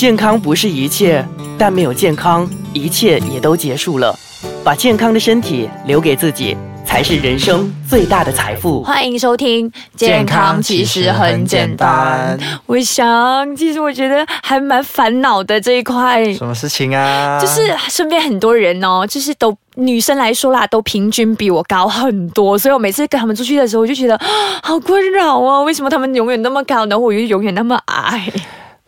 健康不是一切，但没有健康，一切也都结束了。把健康的身体留给自己，才是人生最大的财富。欢迎收听，健康其实很简单。我想，其实我觉得还蛮烦恼的这一块，什么事情啊？就是身边很多人哦，就是都女生来说啦，都平均比我高很多，所以我每次跟他们出去的时候，我就觉得好困扰哦。为什么他们永远那么高，然后我又永远那么矮？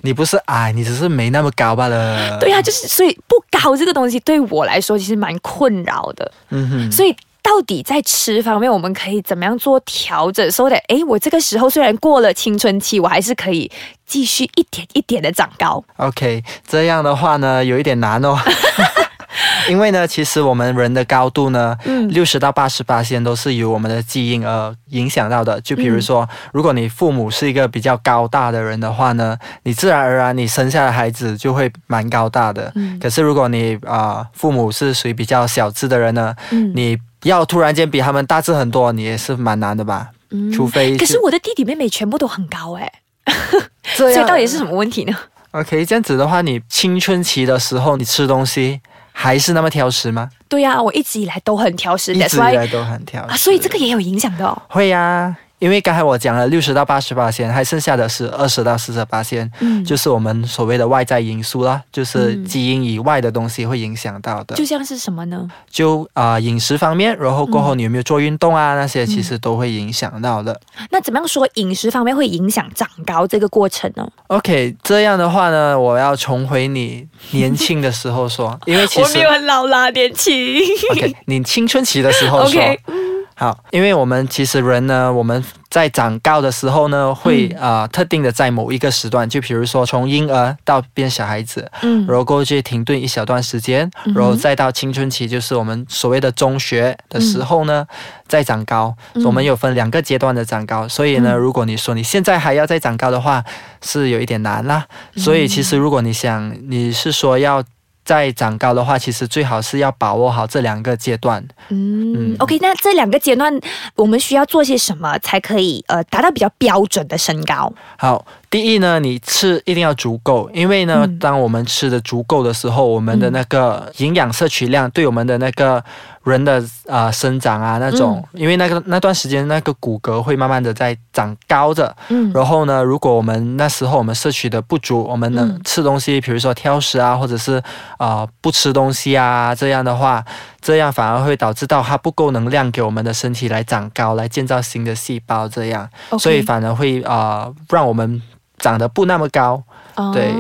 你不是矮，你只是没那么高罢了。对呀，就是所以不高这个东西对我来说其实蛮困扰的。嗯哼，所以到底在吃方面，我们可以怎么样做调整？说的，哎，我这个时候虽然过了青春期，我还是可以继续一点一点的长高。OK，这样的话呢，有一点难哦。因为呢，其实我们人的高度呢，六十到八十八线都是由我们的基因而影响到的。就比如说，如果你父母是一个比较高大的人的话呢，你自然而然你生下的孩子就会蛮高大的。可是如果你啊父母是属于比较小资的人呢，你要突然间比他们大只很多，你也是蛮难的吧？除非可是我的弟弟妹妹全部都很高哎，所以 到底是什么问题呢？OK，这样子的话，你青春期的时候你吃东西。还是那么挑食吗？对呀，我一直以来都很挑食，一直以来都很挑食，所以这个也有影响的哦。会呀。因为刚才我讲了六十到八十八线，还剩下的是二十到四十八线，嗯，就是我们所谓的外在因素啦，就是基因以外的东西会影响到的。就像是什么呢？就啊饮食方面，然后过后你有没有做运动啊？那些其实都会影响到的。那怎么样说饮食方面会影响长高这个过程呢？OK，这样的话呢，我要重回你年轻的时候说，因为其实 我没有很老啦，年轻。OK，你青春期的时候说。好，因为我们其实人呢，我们在长高的时候呢，会啊特定的在某一个时段，就比如说从婴儿到变小孩子，嗯，然后过去停顿一小段时间，然后再到青春期，就是我们所谓的中学的时候呢，再长高。我们有分两个阶段的长高，所以呢，如果你说你现在还要再长高的话，是有一点难啦。所以其实如果你想，你是说要。在长高的话，其实最好是要把握好这两个阶段。嗯，OK，那这两个阶段我们需要做些什么才可以呃达到比较标准的身高？好。第一呢，你吃一定要足够，因为呢，当我们吃的足够的时候，我们的那个营养摄取量对我们的那个人的啊生长啊那种，因为那个那段时间那个骨骼会慢慢的在长高的。嗯。然后呢，如果我们那时候我们摄取的不足，我们能吃东西，比如说挑食啊，或者是啊不吃东西啊，这样的话，这样反而会导致到它不够能量给我们的身体来长高，来建造新的细胞，这样，所以反而会啊让我们。长得不那么高，对。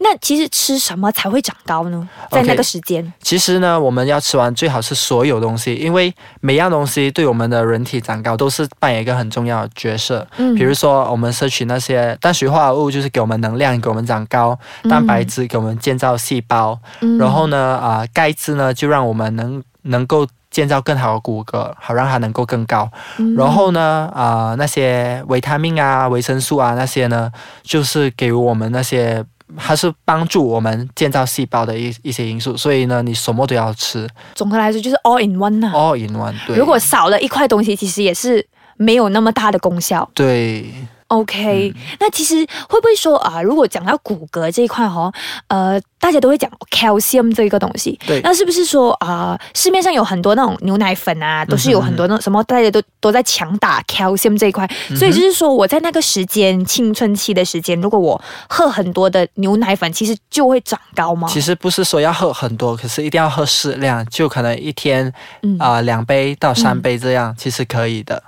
那其实吃什么才会长高呢？在那个时间，其实呢，我们要吃完最好是所有东西，因为每样东西对我们的人体长高都是扮演一个很重要的角色。嗯，比如说我们摄取那些碳水化合物，就是给我们能量，给我们长高；蛋白质给我们建造细胞。嗯，然后呢，啊，钙质呢，就让我们能能够。建造更好的骨骼，好让它能够更高。然后呢，啊，那些维他命啊、维生素啊那些呢，就是给我们那些，它是帮助我们建造细胞的一一些因素。所以呢，你什么都要吃。总的来说，就是 all in one 呐。all in one。对。如果少了一块东西，其实也是没有那么大的功效。对。OK，那其实会不会说啊？如果讲到骨骼这一块哈，呃，大家都会讲 calcium 这一个东西。对。那是不是说啊，市面上有很多那种牛奶粉啊，都是有很多那什么，大家都都在强打 calcium 这一块。所以就是说，我在那个时间青春期的时间，如果我喝很多的牛奶粉，其实就会长高吗？其实不是说要喝很多，可是一定要喝适量，就可能一天啊两杯到三杯这样，其实可以的。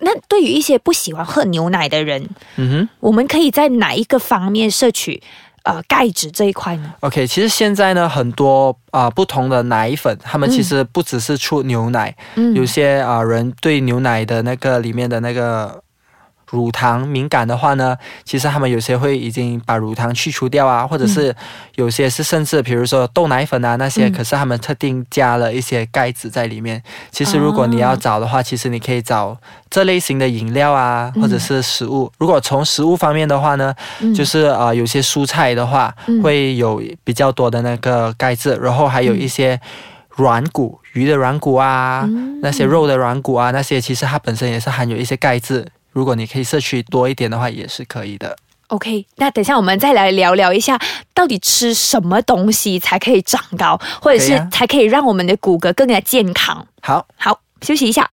那对于一些不喜欢喝牛奶的人，嗯哼，我们可以在哪一个方面摄取呃钙质这一块呢？OK，其实现在呢很多啊不同的奶粉，他们其实不只是出牛奶，嗯，有些啊人对牛奶的那个里面的那个。乳糖敏感的话呢，其实他们有些会已经把乳糖去除掉啊，或者是有些是甚至比如说豆奶粉啊那些，可是他们特定加了一些钙质在里面。其实如果你要找的话，其实你可以找这类型的饮料啊，或者是食物。如果从食物方面的话呢，就是啊有些蔬菜的话会有比较多的那个钙质，然后还有一些软骨，鱼的软骨啊，那些肉的软骨啊，那些其实它本身也是含有一些钙质。如果你可以摄取多一点的话，也是可以的。OK，那等一下我们再来聊聊一下，到底吃什么东西才可以长高，或者是才可以让我们的骨骼更加健康。好，好，休息一下。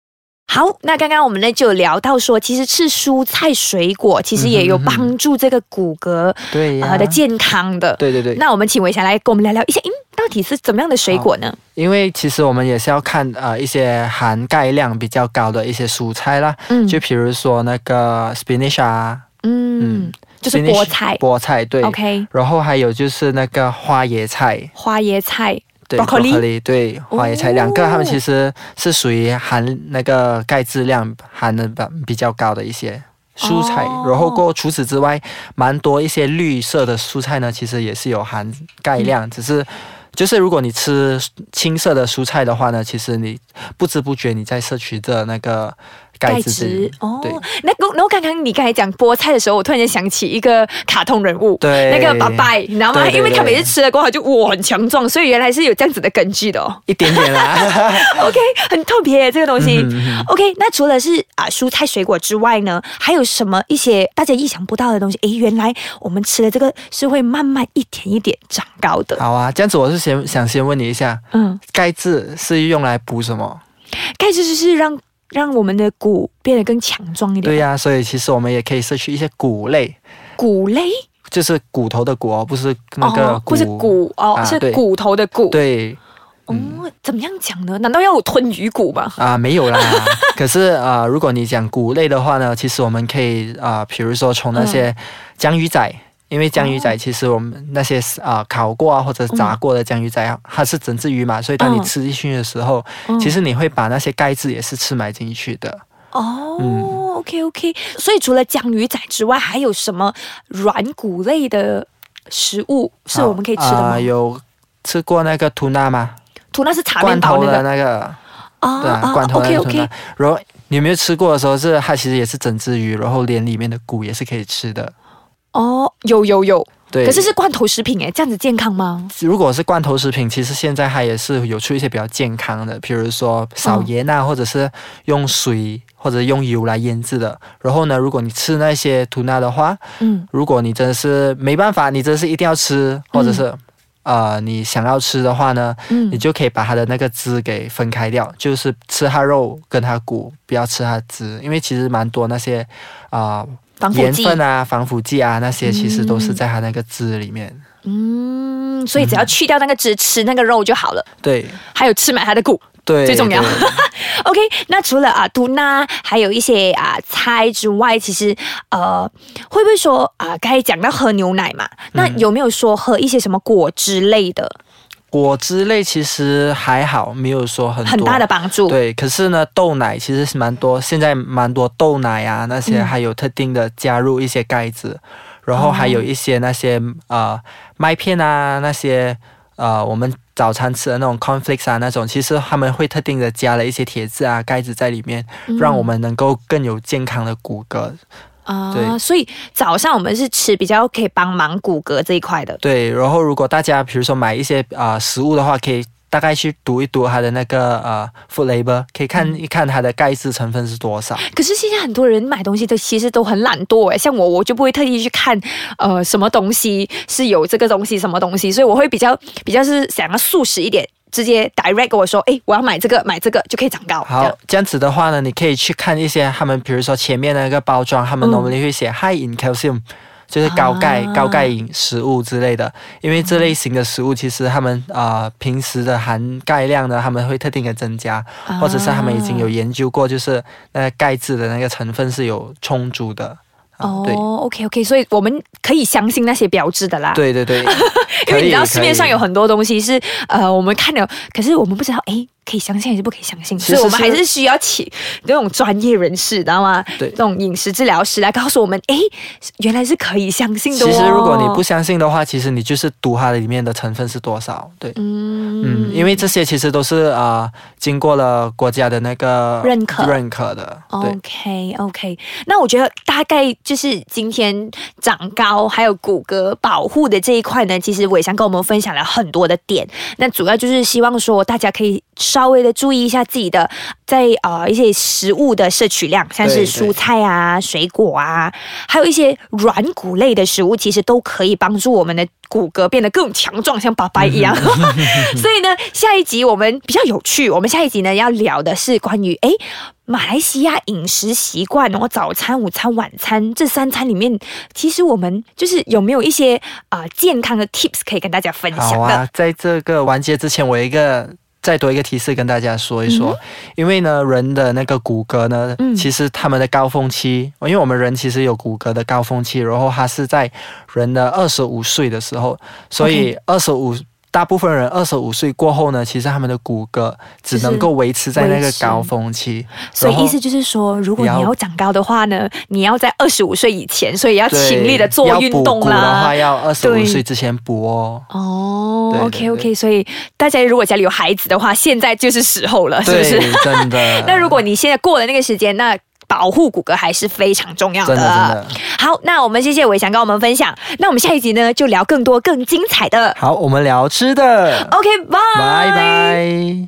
好，那刚刚我们呢就聊到说，其实吃蔬菜水果其实也有帮助这个骨骼对啊的健康的。对对对。那我们请伟翔来跟我们聊聊一下，嗯，到底是怎么样的水果呢？因为其实我们也是要看呃一些含钙量比较高的一些蔬菜啦，嗯，就比如说那个 spinach 啊，嗯，就是菠菜，菠菜对，OK。然后还有就是那个花椰菜，花椰菜。对，巧克力对花椰菜两个，它们其实是属于含那个钙质量含的比较高的一些蔬菜。然后过除此之外，蛮多一些绿色的蔬菜呢，其实也是有含钙量，只是就是如果你吃青色的蔬菜的话呢，其实你不知不觉你在摄取着那个。钙质哦，那那我刚刚你刚才讲菠菜的时候，我突然间想起一个卡通人物，对，那个爸爸，你知道吗？因为他每次吃了过后就哇很强壮，所以原来是有这样子的根据的哦，一点点啦。OK，很特别这个东西。OK，那除了是啊蔬菜水果之外呢，还有什么一些大家意想不到的东西？诶，原来我们吃的这个是会慢慢一点一点长高的。好啊，这样子我是先想先问你一下，嗯，钙质是用来补什么？钙质就是让。让我们的骨变得更强壮一点。对呀，所以其实我们也可以摄取一些骨类。骨类就是骨头的骨哦，不是那个不是骨哦，是骨头的骨。对。哦，怎么样讲呢？难道要吞鱼骨吗？啊，没有啦。可是啊，如果你讲骨类的话呢，其实我们可以啊，比如说从那些江鱼仔。因为江鱼仔其实我们那些啊烤过啊或者炸过的江鱼仔，它是整只鱼嘛，所以当你吃进去的时候，其实你会把那些钙质也是吃埋进去的。哦，OK OK，所以除了江鱼仔之外，还有什么软骨类的食物是我们可以吃的吗？有吃过那个吐纳吗？吐纳是茶罐头的那个啊，对，罐头的图纳。然后你有没有吃过的时候是它其实也是整只鱼，然后连里面的骨也是可以吃的。哦，有有有，对，可是是罐头食品哎，这样子健康吗？如果是罐头食品，其实现在它也是有出一些比较健康的，比如说少盐啊，或者是用水或者用油来腌制的。然后呢，如果你吃那些吐纳的话，嗯，如果你真的是没办法，你真的是一定要吃，或者是呃你想要吃的话呢，嗯，你就可以把它的那个汁给分开掉，就是吃它肉跟它骨，不要吃它汁，因为其实蛮多那些啊。盐分啊，防腐剂啊，那些其实都是在它那个汁里面。嗯，所以只要去掉那个汁，吃那个肉就好了。对，还有吃满它的骨，对，最重要。OK，那除了啊杜娜，还有一些啊菜之外，其实呃，会不会说啊，刚才讲到喝牛奶嘛？那有没有说喝一些什么果汁类的？果汁类其实还好，没有说很很大的帮助。对，可是呢，豆奶其实是蛮多，现在蛮多豆奶啊那些，还有特定的加入一些钙质，然后还有一些那些呃麦片啊那些呃我们早餐吃的那种 cornflakes 啊那种，其实他们会特定的加了一些铁质啊钙质在里面，让我们能够更有健康的骨骼。啊，所以早上我们是吃比较可以帮忙骨骼这一块的。对，然后如果大家比如说买一些啊食物的话，可以大概去读一读它的那个呃 food label，可以看一看它的钙质成分是多少。可是现在很多人买东西都其实都很懒惰诶，像我我就不会特意去看呃什么东西是有这个东西什么东西，所以我会比较比较是想要素食一点。直接 direct 跟我说，哎，我要买这个，买这个就可以长高。好，这样子的话呢，你可以去看一些他们，比如说前面的那个包装，他们 normally 会写 high in calcium，就是高钙、高钙饮食物之类的。因为这类型的食物，其实他们啊平时的含钙量呢，他们会特定的增加，或者是他们已经有研究过，就是那个钙质的那个成分是有充足的。哦，OK OK，所以我们可以相信那些标志的啦。对对对，因为你知道市面上有很多东西是呃，我们看了，可是我们不知道哎。可以相信还是不可以相信？所以我们还是需要请那种专业人士，知道吗？对，这种饮食治疗师来告诉我们，哎，原来是可以相信的。其实如果你不相信的话，其实你就是读它的里面的成分是多少。对，嗯嗯，因为这些其实都是啊，经过了国家的那个认可认可的。OK OK，那我觉得大概就是今天长高还有骨骼保护的这一块呢，其实伟翔跟我们分享了很多的点。那主要就是希望说大家可以上。稍微的注意一下自己的在呃一些食物的摄取量，像是蔬菜啊、水果啊，还有一些软骨类的食物，其实都可以帮助我们的骨骼变得更强壮，像爸爸一样。所以呢，下一集我们比较有趣，我们下一集呢要聊的是关于哎。马来西亚饮食习惯，然后早餐、午餐、晚餐这三餐里面，其实我们就是有没有一些啊健康的 tips 可以跟大家分享的？好啊，在这个完结之前，我一个再多一个提示跟大家说一说，因为呢，人的那个骨骼呢，其实他们的高峰期，因为我们人其实有骨骼的高峰期，然后它是在人的二十五岁的时候，所以二十五。大部分人二十五岁过后呢，其实他们的骨骼只能够维持在那个高峰期。所以意思就是说，如果你要长高的话呢，你要在二十五岁以前，所以要勤力的做运动啦。的话，要二十五岁之前补哦。哦，OK OK，所以大家如果家里有孩子的话，现在就是时候了，是不是？真的。那如果你现在过了那个时间，那。保护骨骼还是非常重要的。好，那我们谢谢伟翔跟我们分享。那我们下一集呢，就聊更多更精彩的。好，我们聊吃的。OK，拜拜拜。